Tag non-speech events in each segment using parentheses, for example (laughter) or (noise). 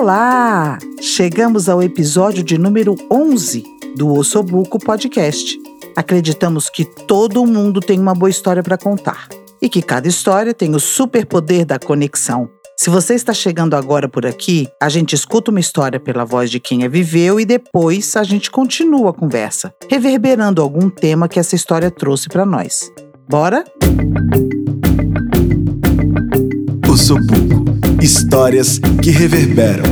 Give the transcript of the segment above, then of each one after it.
Olá! Chegamos ao episódio de número 11 do Ossobuco Podcast. Acreditamos que todo mundo tem uma boa história para contar e que cada história tem o superpoder da conexão. Se você está chegando agora por aqui, a gente escuta uma história pela voz de quem a viveu e depois a gente continua a conversa, reverberando algum tema que essa história trouxe para nós. Bora? Ossobuco. Histórias que reverberam.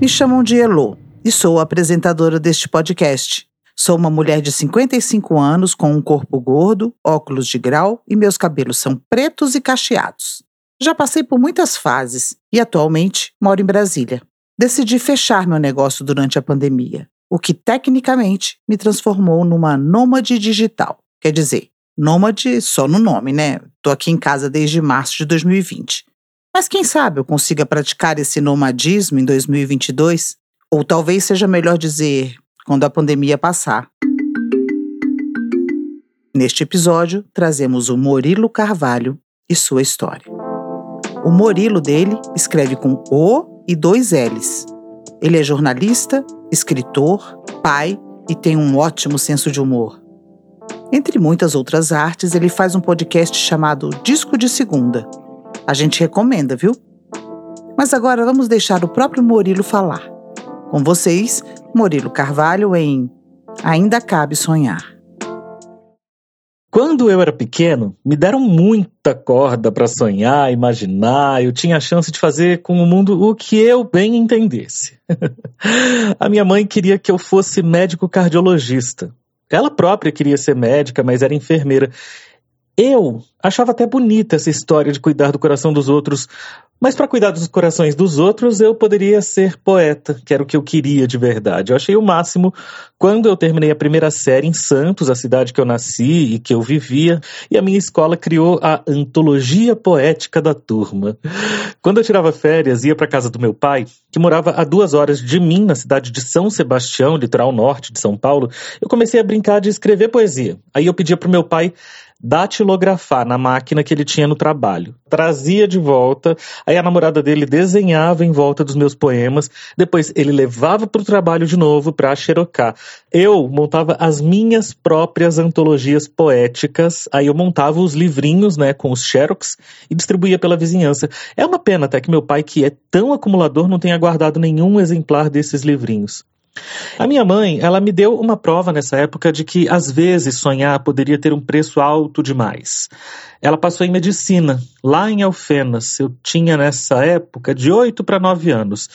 Me chamam de Elo e sou a apresentadora deste podcast. Sou uma mulher de 55 anos com um corpo gordo, óculos de grau e meus cabelos são pretos e cacheados. Já passei por muitas fases e atualmente moro em Brasília. Decidi fechar meu negócio durante a pandemia, o que tecnicamente me transformou numa nômade digital. Quer dizer, nômade só no nome, né? Tô aqui em casa desde março de 2020. Mas quem sabe eu consiga praticar esse nomadismo em 2022? Ou talvez seja melhor dizer, quando a pandemia passar. Neste episódio, trazemos o Murilo Carvalho e sua história. O Murilo dele escreve com O e dois L's. Ele é jornalista, escritor, pai e tem um ótimo senso de humor. Entre muitas outras artes, ele faz um podcast chamado Disco de Segunda. A gente recomenda, viu? Mas agora vamos deixar o próprio Murilo falar. Com vocês, Murilo Carvalho em Ainda Cabe Sonhar. Quando eu era pequeno, me deram muita corda para sonhar, imaginar. Eu tinha a chance de fazer com o mundo o que eu bem entendesse. (laughs) a minha mãe queria que eu fosse médico cardiologista. Ela própria queria ser médica, mas era enfermeira. Eu achava até bonita essa história de cuidar do coração dos outros, mas para cuidar dos corações dos outros, eu poderia ser poeta, que era o que eu queria de verdade. Eu achei o máximo quando eu terminei a primeira série em Santos, a cidade que eu nasci e que eu vivia, e a minha escola criou a Antologia Poética da Turma. Quando eu tirava férias, ia para casa do meu pai, que morava a duas horas de mim, na cidade de São Sebastião, litoral norte de São Paulo, eu comecei a brincar de escrever poesia. Aí eu pedia pro meu pai datilografar na máquina que ele tinha no trabalho. Trazia de volta, aí a namorada dele desenhava em volta dos meus poemas, depois ele levava para o trabalho de novo para xerocar. Eu montava as minhas próprias antologias poéticas, aí eu montava os livrinhos, né, com os xerox e distribuía pela vizinhança. É uma pena até que meu pai, que é tão acumulador, não tenha guardado nenhum exemplar desses livrinhos. A minha mãe, ela me deu uma prova nessa época de que às vezes sonhar poderia ter um preço alto demais. Ela passou em medicina, lá em Alfenas. Eu tinha nessa época de 8 para 9 anos.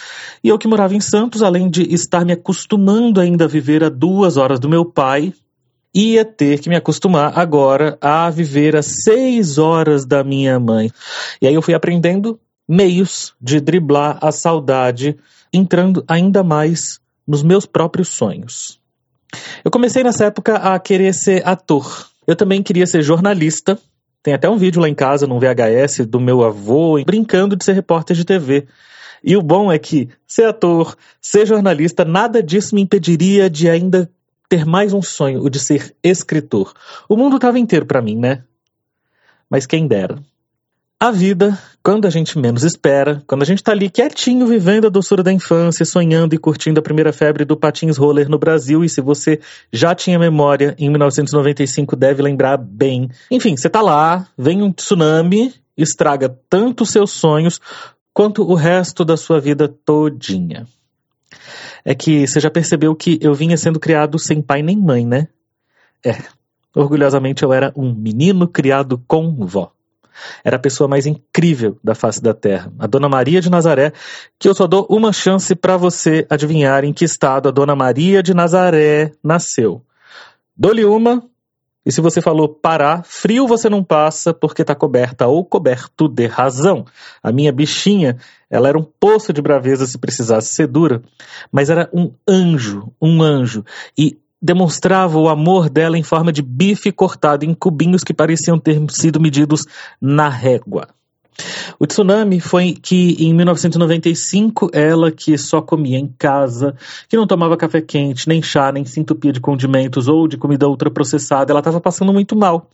E eu que morava em Santos, além de estar me acostumando ainda a viver a duas horas do meu pai, ia ter que me acostumar agora a viver a seis horas da minha mãe. E aí eu fui aprendendo meios de driblar a saudade, entrando ainda mais nos meus próprios sonhos. Eu comecei nessa época a querer ser ator. Eu também queria ser jornalista. Tem até um vídeo lá em casa, num VHS, do meu avô, brincando de ser repórter de TV. E o bom é que ser ator, ser jornalista, nada disso me impediria de ainda ter mais um sonho, o de ser escritor. O mundo estava inteiro para mim, né? Mas quem dera. A vida, quando a gente menos espera, quando a gente tá ali quietinho, vivendo a doçura da infância, sonhando e curtindo a primeira febre do patins roller no Brasil, e se você já tinha memória, em 1995 deve lembrar bem. Enfim, você tá lá, vem um tsunami, estraga tanto os seus sonhos quanto o resto da sua vida todinha. É que você já percebeu que eu vinha sendo criado sem pai nem mãe, né? É, orgulhosamente eu era um menino criado com vó. Era a pessoa mais incrível da face da terra, a Dona Maria de Nazaré, que eu só dou uma chance para você adivinhar em que estado a Dona Maria de Nazaré nasceu. Dou-lhe uma, e se você falou Pará, frio você não passa porque está coberta ou coberto de razão. A minha bichinha, ela era um poço de braveza se precisasse ser dura, mas era um anjo, um anjo. E demonstrava o amor dela em forma de bife cortado em cubinhos que pareciam ter sido medidos na régua. O tsunami foi que em 1995 ela que só comia em casa, que não tomava café quente, nem chá, nem se entupia de condimentos ou de comida ultraprocessada, ela estava passando muito mal.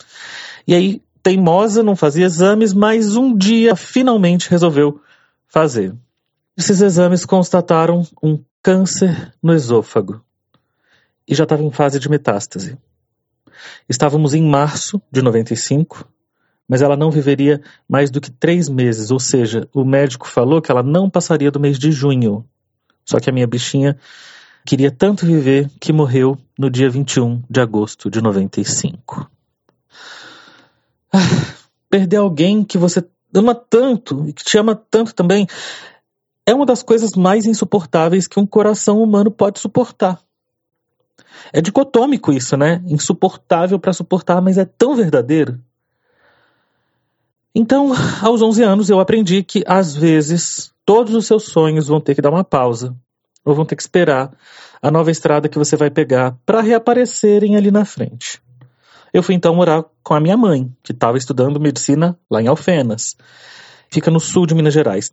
E aí teimosa, não fazia exames, mas um dia finalmente resolveu fazer. Esses exames constataram um câncer no esôfago e já estava em fase de metástase. Estávamos em março de 95, mas ela não viveria mais do que três meses, ou seja, o médico falou que ela não passaria do mês de junho. Só que a minha bichinha queria tanto viver que morreu no dia 21 de agosto de 95. Ah, perder alguém que você ama tanto e que te ama tanto também é uma das coisas mais insuportáveis que um coração humano pode suportar. É dicotômico isso, né? Insuportável para suportar, mas é tão verdadeiro. Então, aos 11 anos, eu aprendi que, às vezes, todos os seus sonhos vão ter que dar uma pausa, ou vão ter que esperar a nova estrada que você vai pegar para reaparecerem ali na frente. Eu fui então morar com a minha mãe, que estava estudando medicina lá em Alfenas. Fica no sul de Minas Gerais.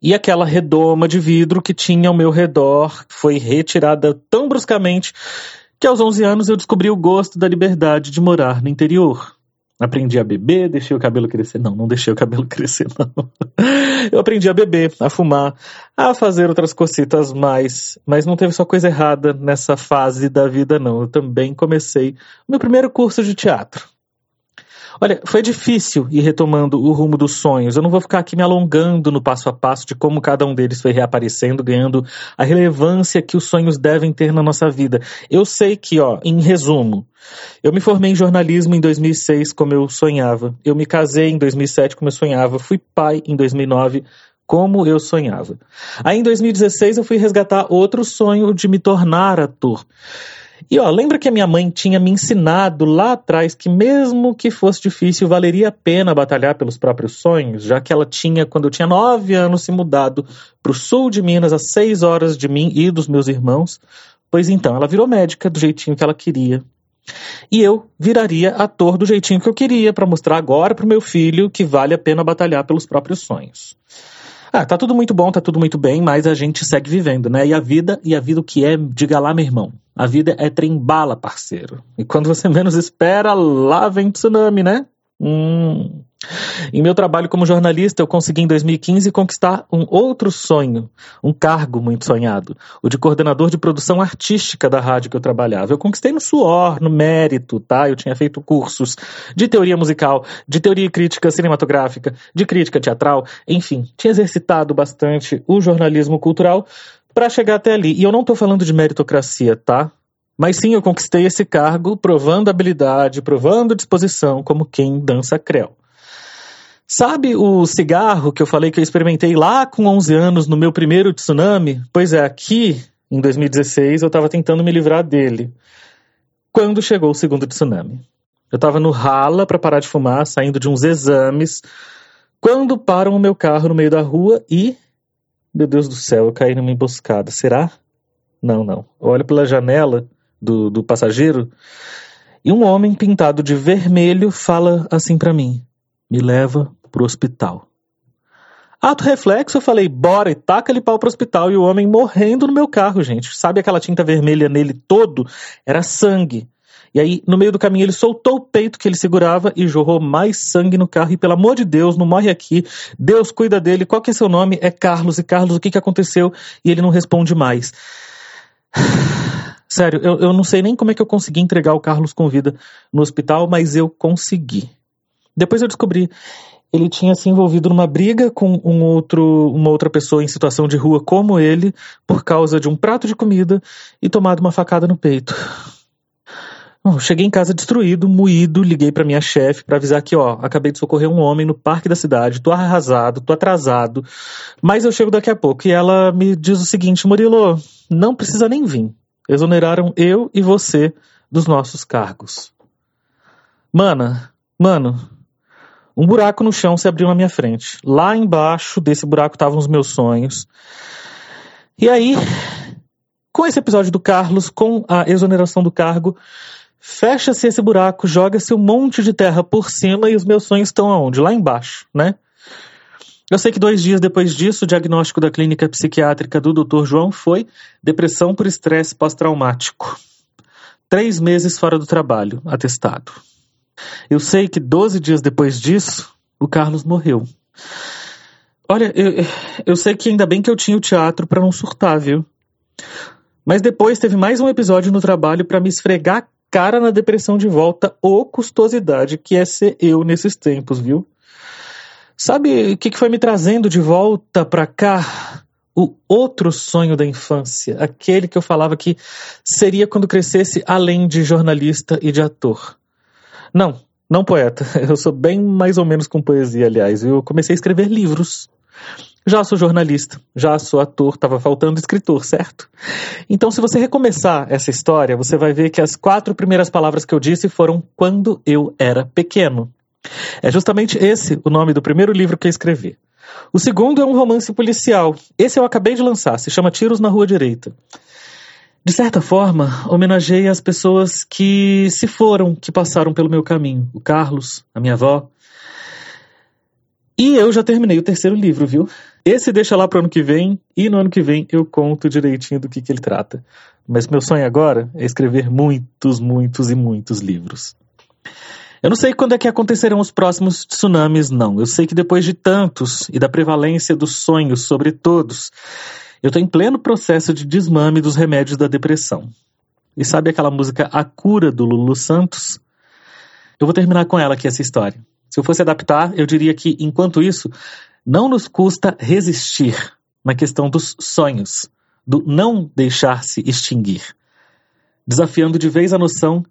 E aquela redoma de vidro que tinha ao meu redor foi retirada tão bruscamente que aos 11 anos eu descobri o gosto da liberdade de morar no interior. Aprendi a beber, deixei o cabelo crescer. Não, não deixei o cabelo (laughs) crescer, não. Eu aprendi a beber, a fumar, a fazer outras cositas mais. Mas não teve só coisa errada nessa fase da vida, não. Eu também comecei meu primeiro curso de teatro. Olha, foi difícil ir retomando o rumo dos sonhos. Eu não vou ficar aqui me alongando no passo a passo de como cada um deles foi reaparecendo, ganhando a relevância que os sonhos devem ter na nossa vida. Eu sei que, ó, em resumo, eu me formei em jornalismo em 2006 como eu sonhava. Eu me casei em 2007 como eu sonhava. Fui pai em 2009 como eu sonhava. Aí em 2016 eu fui resgatar outro sonho de me tornar ator. E ó, lembra que a minha mãe tinha me ensinado lá atrás que mesmo que fosse difícil, valeria a pena batalhar pelos próprios sonhos, já que ela tinha, quando eu tinha nove anos, se mudado para o sul de Minas, a seis horas de mim e dos meus irmãos. Pois então, ela virou médica do jeitinho que ela queria. E eu viraria ator do jeitinho que eu queria, para mostrar agora para o meu filho que vale a pena batalhar pelos próprios sonhos. Ah, tá tudo muito bom, tá tudo muito bem, mas a gente segue vivendo, né? E a vida, e a vida o que é, diga lá, meu irmão. A vida é trem-bala, parceiro. E quando você (laughs) menos espera, lá vem tsunami, né? Hum. Em meu trabalho como jornalista, eu consegui em 2015 conquistar um outro sonho, um cargo muito sonhado, o de coordenador de produção artística da rádio que eu trabalhava. Eu conquistei no suor, no mérito, tá? Eu tinha feito cursos de teoria musical, de teoria crítica cinematográfica, de crítica teatral, enfim, tinha exercitado bastante o jornalismo cultural para chegar até ali. E eu não estou falando de meritocracia, tá? Mas sim, eu conquistei esse cargo provando habilidade, provando disposição, como quem dança creu. Sabe o cigarro que eu falei que eu experimentei lá com 11 anos no meu primeiro tsunami? Pois é, aqui em 2016 eu estava tentando me livrar dele. Quando chegou o segundo tsunami. Eu estava no rala para parar de fumar, saindo de uns exames, quando param o meu carro no meio da rua e. Meu Deus do céu, eu caí numa emboscada. Será? Não, não. Eu olho pela janela do, do passageiro, e um homem pintado de vermelho fala assim para mim: me leva pro hospital. Ato reflexo, eu falei, bora, e taca ele pau pro hospital. E o homem morrendo no meu carro, gente. Sabe aquela tinta vermelha nele todo? Era sangue. E aí, no meio do caminho, ele soltou o peito que ele segurava e jorrou mais sangue no carro. E pelo amor de Deus, não morre aqui. Deus cuida dele. Qual que é seu nome? É Carlos. E Carlos, o que, que aconteceu? E ele não responde mais. (sighs) Sério, eu, eu não sei nem como é que eu consegui entregar o Carlos com vida no hospital, mas eu consegui. Depois eu descobri, ele tinha se envolvido numa briga com um outro, uma outra pessoa em situação de rua como ele, por causa de um prato de comida e tomado uma facada no peito. Cheguei em casa destruído, moído, liguei para minha chefe para avisar que, ó, acabei de socorrer um homem no parque da cidade, tô arrasado, tô atrasado, mas eu chego daqui a pouco. E ela me diz o seguinte, Murilo, não precisa nem vir exoneraram eu e você dos nossos cargos. Mana, mano, um buraco no chão se abriu na minha frente. Lá embaixo desse buraco estavam os meus sonhos. E aí, com esse episódio do Carlos, com a exoneração do cargo, fecha-se esse buraco, joga-se um monte de terra por cima e os meus sonhos estão aonde? Lá embaixo, né? Eu sei que dois dias depois disso, o diagnóstico da clínica psiquiátrica do Dr. João foi depressão por estresse pós-traumático. Três meses fora do trabalho, atestado. Eu sei que 12 dias depois disso, o Carlos morreu. Olha, eu, eu sei que ainda bem que eu tinha o teatro para não surtar, viu? Mas depois teve mais um episódio no trabalho para me esfregar cara na depressão de volta, ou custosidade que é ser eu nesses tempos, viu? Sabe o que, que foi me trazendo de volta para cá? O outro sonho da infância, aquele que eu falava que seria quando crescesse além de jornalista e de ator. Não, não poeta. (laughs) Eu sou bem mais ou menos com poesia, aliás. Eu comecei a escrever livros. Já sou jornalista, já sou ator, estava faltando escritor, certo? Então, se você recomeçar essa história, você vai ver que as quatro primeiras palavras que eu disse foram quando eu era pequeno. É justamente esse o nome do primeiro livro que eu escrevi. O segundo é um romance policial. Esse eu acabei de lançar, se chama Tiros na Rua Direita. De certa forma, homenageei as pessoas que se foram, que passaram pelo meu caminho. O Carlos, a minha avó. E eu já terminei o terceiro livro, viu? Esse deixa lá para ano que vem, e no ano que vem eu conto direitinho do que, que ele trata. Mas meu sonho agora é escrever muitos, muitos e muitos livros. Eu não sei quando é que acontecerão os próximos tsunamis, não. Eu sei que depois de tantos e da prevalência dos sonhos sobre todos, eu estou em pleno processo de desmame dos remédios da depressão. E sabe aquela música A Cura do Lulu Santos? Eu vou terminar com ela aqui essa história. Se eu fosse adaptar, eu diria que, enquanto isso, não nos custa resistir na questão dos sonhos, do não deixar-se extinguir, desafiando de vez a noção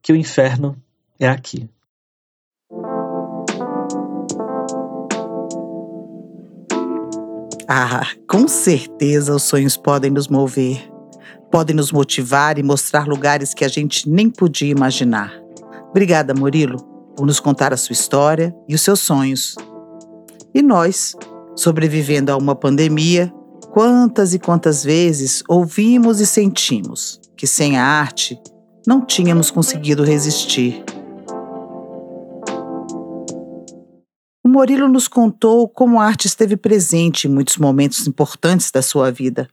que o inferno é aqui. Ah, com certeza os sonhos podem nos mover, podem nos motivar e mostrar lugares que a gente nem podia imaginar. Obrigada, Murilo, por nos contar a sua história e os seus sonhos. E nós, sobrevivendo a uma pandemia, quantas e quantas vezes ouvimos e sentimos que sem a arte não tínhamos conseguido resistir. Murilo nos contou como a arte esteve presente em muitos momentos importantes da sua vida.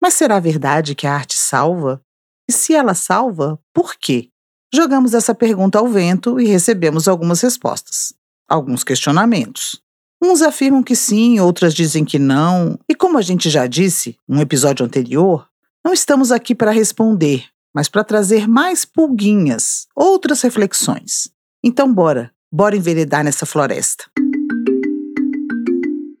Mas será verdade que a arte salva? E se ela salva, por quê? Jogamos essa pergunta ao vento e recebemos algumas respostas, alguns questionamentos. Uns afirmam que sim, outras dizem que não, e como a gente já disse no episódio anterior, não estamos aqui para responder, mas para trazer mais pulguinhas, outras reflexões. Então, bora, bora enveredar nessa floresta.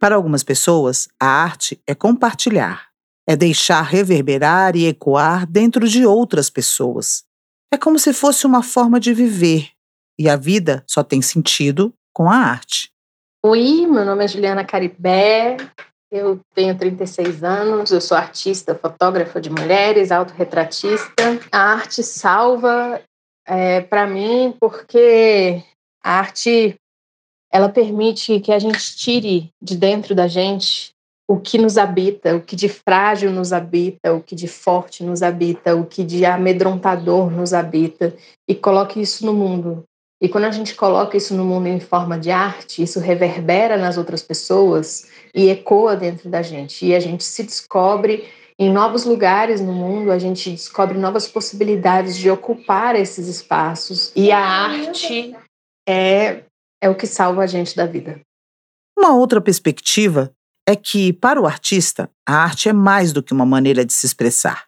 Para algumas pessoas, a arte é compartilhar, é deixar reverberar e ecoar dentro de outras pessoas. É como se fosse uma forma de viver, e a vida só tem sentido com a arte. Oi, meu nome é Juliana Caribé, eu tenho 36 anos, eu sou artista, fotógrafa de mulheres, autorretratista. A arte salva é, para mim porque a arte ela permite que a gente tire de dentro da gente o que nos habita, o que de frágil nos habita, o que de forte nos habita, o que de amedrontador nos habita e coloque isso no mundo. E quando a gente coloca isso no mundo em forma de arte, isso reverbera nas outras pessoas e ecoa dentro da gente. E a gente se descobre em novos lugares no mundo, a gente descobre novas possibilidades de ocupar esses espaços. E a arte é é o que salva a gente da vida. Uma outra perspectiva é que, para o artista, a arte é mais do que uma maneira de se expressar.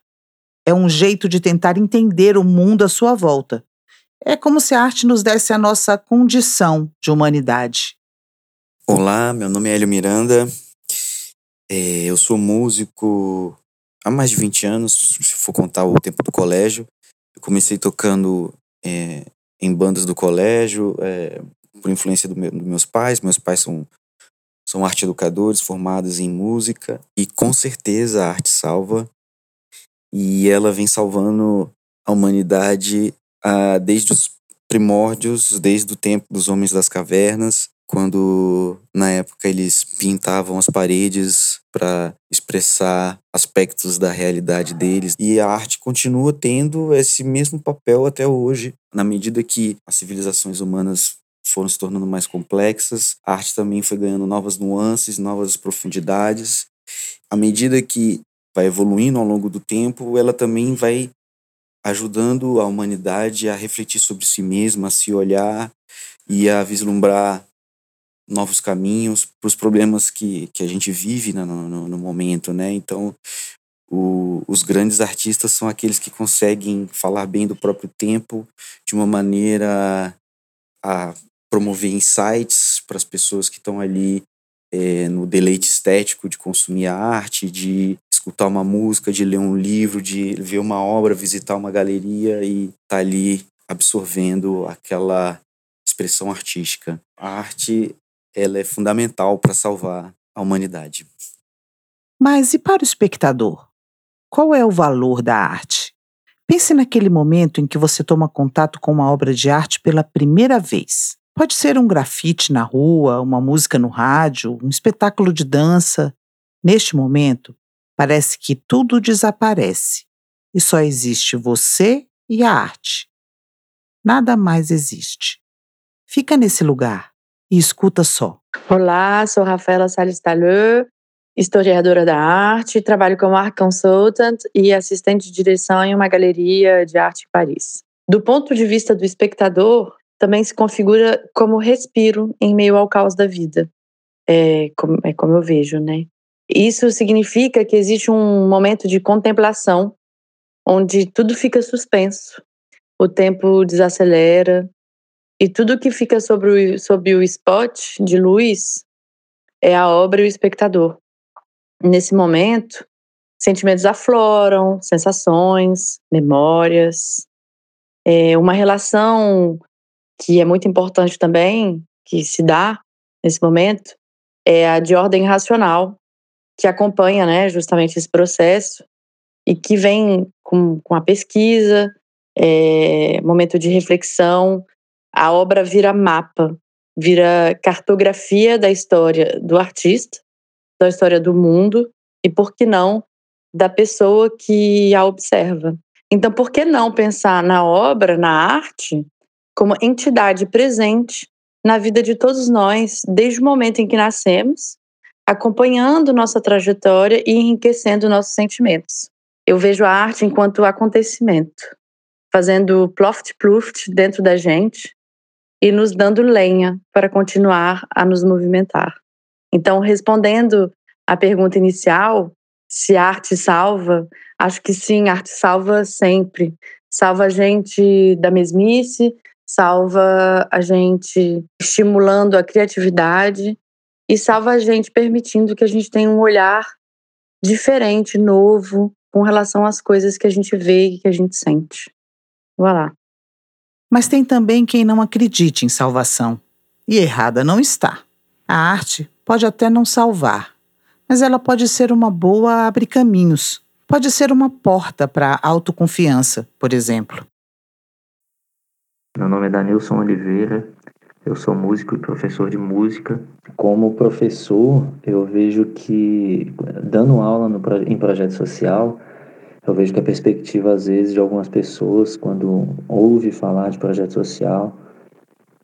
É um jeito de tentar entender o mundo à sua volta. É como se a arte nos desse a nossa condição de humanidade. Olá, meu nome é Hélio Miranda. É, eu sou músico há mais de 20 anos, se for contar o tempo do colégio. Eu comecei tocando é, em bandas do colégio, é, por influência do meu, dos meus pais. Meus pais são, são arte educadores formados em música e com certeza a arte salva e ela vem salvando a humanidade ah, desde os primórdios, desde o tempo dos homens das cavernas, quando na época eles pintavam as paredes para expressar aspectos da realidade deles. E a arte continua tendo esse mesmo papel até hoje, na medida que as civilizações humanas foram se tornando mais complexas, a arte também foi ganhando novas nuances, novas profundidades. À medida que vai evoluindo ao longo do tempo, ela também vai ajudando a humanidade a refletir sobre si mesma, a se olhar e a vislumbrar novos caminhos para os problemas que, que a gente vive no, no, no momento, né? Então, o, os grandes artistas são aqueles que conseguem falar bem do próprio tempo de uma maneira a promover insights para as pessoas que estão ali é, no deleite estético de consumir a arte, de escutar uma música, de ler um livro, de ver uma obra, visitar uma galeria e estar tá ali absorvendo aquela expressão artística. A arte ela é fundamental para salvar a humanidade. Mas e para o espectador? Qual é o valor da arte? Pense naquele momento em que você toma contato com uma obra de arte pela primeira vez. Pode ser um grafite na rua, uma música no rádio, um espetáculo de dança. Neste momento, parece que tudo desaparece e só existe você e a arte. Nada mais existe. Fica nesse lugar e escuta só. Olá, sou Rafaela Salles historiadora da arte, trabalho como art consultant e assistente de direção em uma galeria de arte em Paris. Do ponto de vista do espectador, também se configura como respiro em meio ao caos da vida. É como, é como eu vejo, né? Isso significa que existe um momento de contemplação onde tudo fica suspenso, o tempo desacelera e tudo que fica sobre o, sobre o spot de luz é a obra e o espectador. Nesse momento, sentimentos afloram, sensações, memórias, é uma relação que é muito importante também, que se dá nesse momento, é a de ordem racional, que acompanha né, justamente esse processo e que vem com, com a pesquisa, é, momento de reflexão, a obra vira mapa, vira cartografia da história do artista, da história do mundo e, por que não, da pessoa que a observa. Então, por que não pensar na obra, na arte, como entidade presente na vida de todos nós, desde o momento em que nascemos, acompanhando nossa trajetória e enriquecendo nossos sentimentos. Eu vejo a arte enquanto acontecimento, fazendo ploft-pluft dentro da gente e nos dando lenha para continuar a nos movimentar. Então, respondendo à pergunta inicial, se a arte salva, acho que sim, a arte salva sempre. Salva a gente da mesmice, salva a gente estimulando a criatividade e salva a gente permitindo que a gente tenha um olhar diferente, novo, com relação às coisas que a gente vê e que a gente sente. Vai lá. Mas tem também quem não acredite em salvação. E errada não está. A arte pode até não salvar, mas ela pode ser uma boa abre-caminhos. Pode ser uma porta para a autoconfiança, por exemplo. Meu nome é Danilson Oliveira, eu sou músico e professor de música. Como professor, eu vejo que, dando aula no, em projeto social, eu vejo que a perspectiva, às vezes, de algumas pessoas, quando ouve falar de projeto social,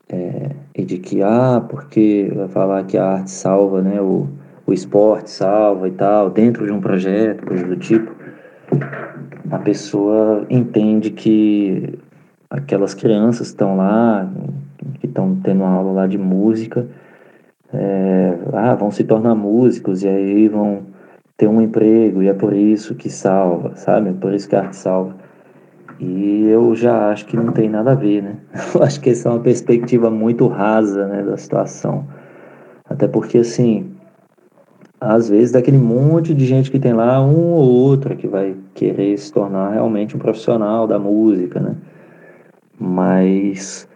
é, e de que, ah, porque vai falar que a arte salva, né, o, o esporte salva e tal, dentro de um projeto, coisa do tipo, a pessoa entende que aquelas crianças estão lá, que estão tendo uma aula lá de música, é, ah, vão se tornar músicos e aí vão ter um emprego e é por isso que salva, sabe? É por isso que a arte salva. E eu já acho que não tem nada a ver, né? (laughs) Eu acho que essa é uma perspectiva muito rasa, né, da situação. Até porque, assim, às vezes daquele monte de gente que tem lá, um ou outro que vai querer se tornar realmente um profissional da música, né? Mas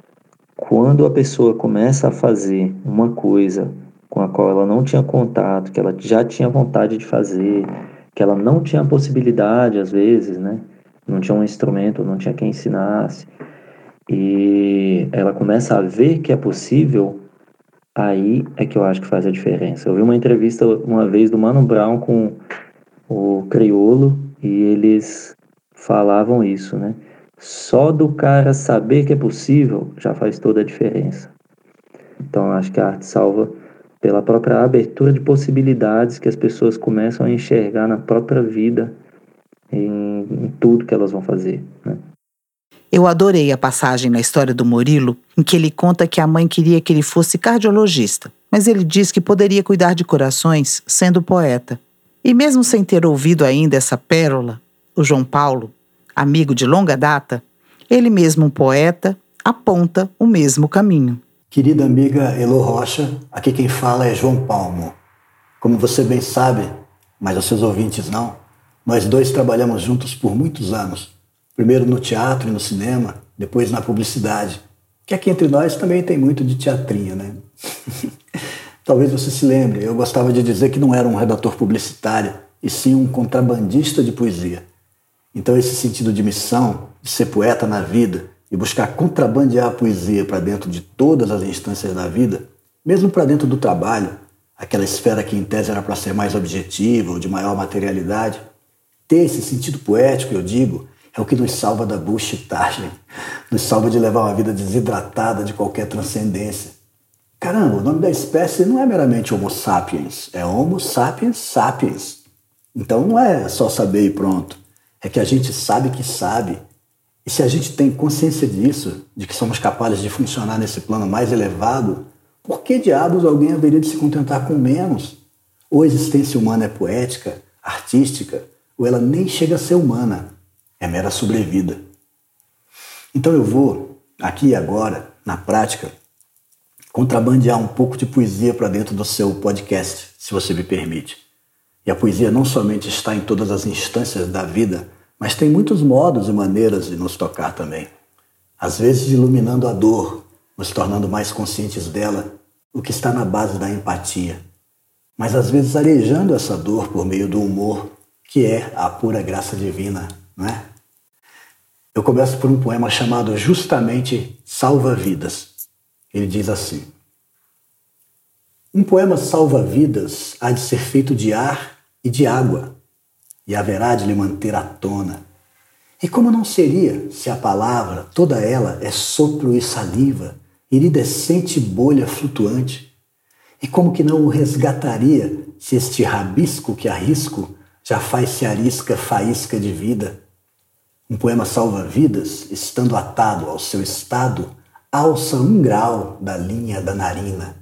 quando a pessoa começa a fazer uma coisa com a qual ela não tinha contato, que ela já tinha vontade de fazer, que ela não tinha possibilidade às vezes, né? Não tinha um instrumento, não tinha quem ensinasse. E ela começa a ver que é possível, aí é que eu acho que faz a diferença. Eu vi uma entrevista uma vez do Mano Brown com o Criolo e eles falavam isso, né? Só do cara saber que é possível já faz toda a diferença. Então, acho que a arte salva pela própria abertura de possibilidades que as pessoas começam a enxergar na própria vida, em, em tudo que elas vão fazer. Né? Eu adorei a passagem na história do Murilo, em que ele conta que a mãe queria que ele fosse cardiologista, mas ele diz que poderia cuidar de corações sendo poeta. E mesmo sem ter ouvido ainda essa pérola, o João Paulo, amigo de longa data, ele mesmo um poeta, aponta o mesmo caminho. Querida amiga Elo Rocha, aqui quem fala é João Palmo. Como você bem sabe, mas os seus ouvintes não, nós dois trabalhamos juntos por muitos anos. Primeiro no teatro e no cinema, depois na publicidade. Que aqui entre nós também tem muito de teatrinho, né? (laughs) Talvez você se lembre, eu gostava de dizer que não era um redator publicitário, e sim um contrabandista de poesia. Então esse sentido de missão, de ser poeta na vida e buscar contrabandear a poesia para dentro de todas as instâncias da vida, mesmo para dentro do trabalho, aquela esfera que em tese era para ser mais objetiva ou de maior materialidade, ter esse sentido poético, eu digo, é o que nos salva da bullshitagem, (laughs) nos salva de levar uma vida desidratada de qualquer transcendência. Caramba, o nome da espécie não é meramente Homo sapiens, é Homo sapiens sapiens. Então não é só saber e pronto. É que a gente sabe que sabe. E se a gente tem consciência disso, de que somos capazes de funcionar nesse plano mais elevado, por que diabos alguém haveria de se contentar com menos? Ou a existência humana é poética, artística, ou ela nem chega a ser humana, é mera sobrevida. Então eu vou, aqui e agora, na prática, contrabandear um pouco de poesia para dentro do seu podcast, se você me permite. E a poesia não somente está em todas as instâncias da vida, mas tem muitos modos e maneiras de nos tocar também. Às vezes iluminando a dor, nos tornando mais conscientes dela, o que está na base da empatia. Mas às vezes arejando essa dor por meio do humor, que é a pura graça divina, não é? Eu começo por um poema chamado justamente Salva Vidas. Ele diz assim: Um poema salva vidas há de ser feito de ar e de água, e haverá de lhe manter à tona. E como não seria se a palavra, toda ela, é sopro e saliva, iridescente bolha flutuante? E como que não o resgataria se este rabisco que arrisco já faz-se arisca faísca de vida? Um poema salva vidas, estando atado ao seu estado, alça um grau da linha da narina.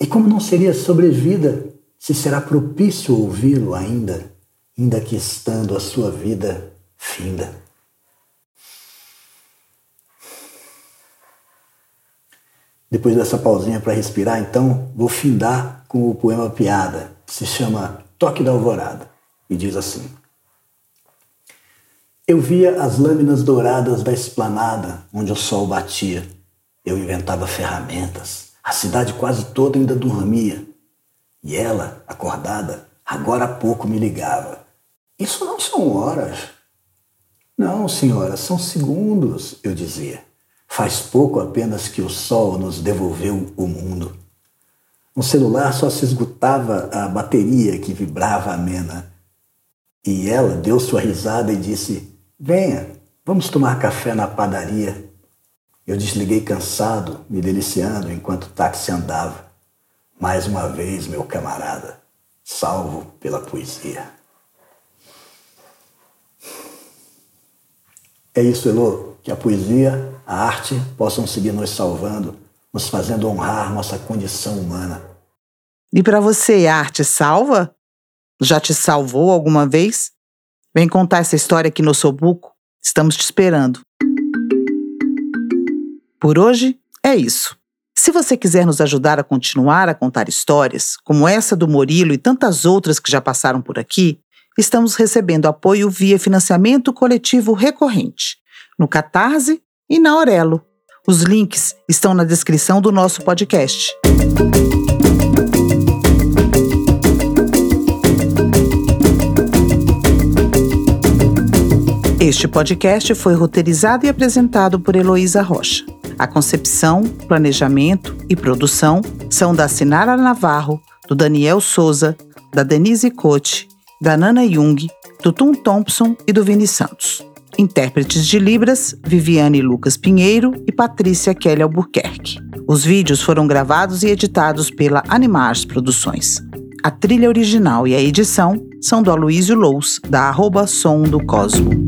E como não seria sobrevida, se será propício ouvi-lo ainda, ainda que estando a sua vida finda. Depois dessa pausinha para respirar, então, vou findar com o poema Piada, que se chama Toque da Alvorada, e diz assim. Eu via as lâminas douradas da esplanada onde o sol batia. Eu inventava ferramentas. A cidade quase toda ainda dormia. E ela, acordada, agora há pouco me ligava. Isso não são horas. Não, senhora, são segundos, eu dizia. Faz pouco apenas que o sol nos devolveu o mundo. No celular só se esgotava a bateria que vibrava amena. E ela deu sua risada e disse: Venha, vamos tomar café na padaria. Eu desliguei cansado, me deliciando enquanto o táxi andava. Mais uma vez, meu camarada, salvo pela poesia. É isso, Elô, que a poesia, a arte possam seguir nos salvando, nos fazendo honrar nossa condição humana. E para você, a arte salva? Já te salvou alguma vez? Vem contar essa história aqui no Sobuco. Estamos te esperando. Por hoje é isso. Se você quiser nos ajudar a continuar a contar histórias, como essa do Murilo e tantas outras que já passaram por aqui, estamos recebendo apoio via financiamento coletivo recorrente, no Catarse e na Aurelo. Os links estão na descrição do nosso podcast. Este podcast foi roteirizado e apresentado por Heloísa Rocha. A concepção, planejamento e produção são da Sinara Navarro, do Daniel Souza, da Denise Cote, da Nana Jung, do Tum Thompson e do Vini Santos. Intérpretes de Libras, Viviane Lucas Pinheiro e Patrícia Kelly Albuquerque. Os vídeos foram gravados e editados pela Animars Produções. A trilha original e a edição são do Aloysio Lous, da arroba Som do Cosmo.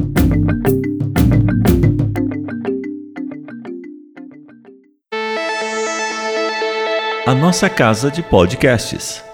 A nossa casa de podcasts.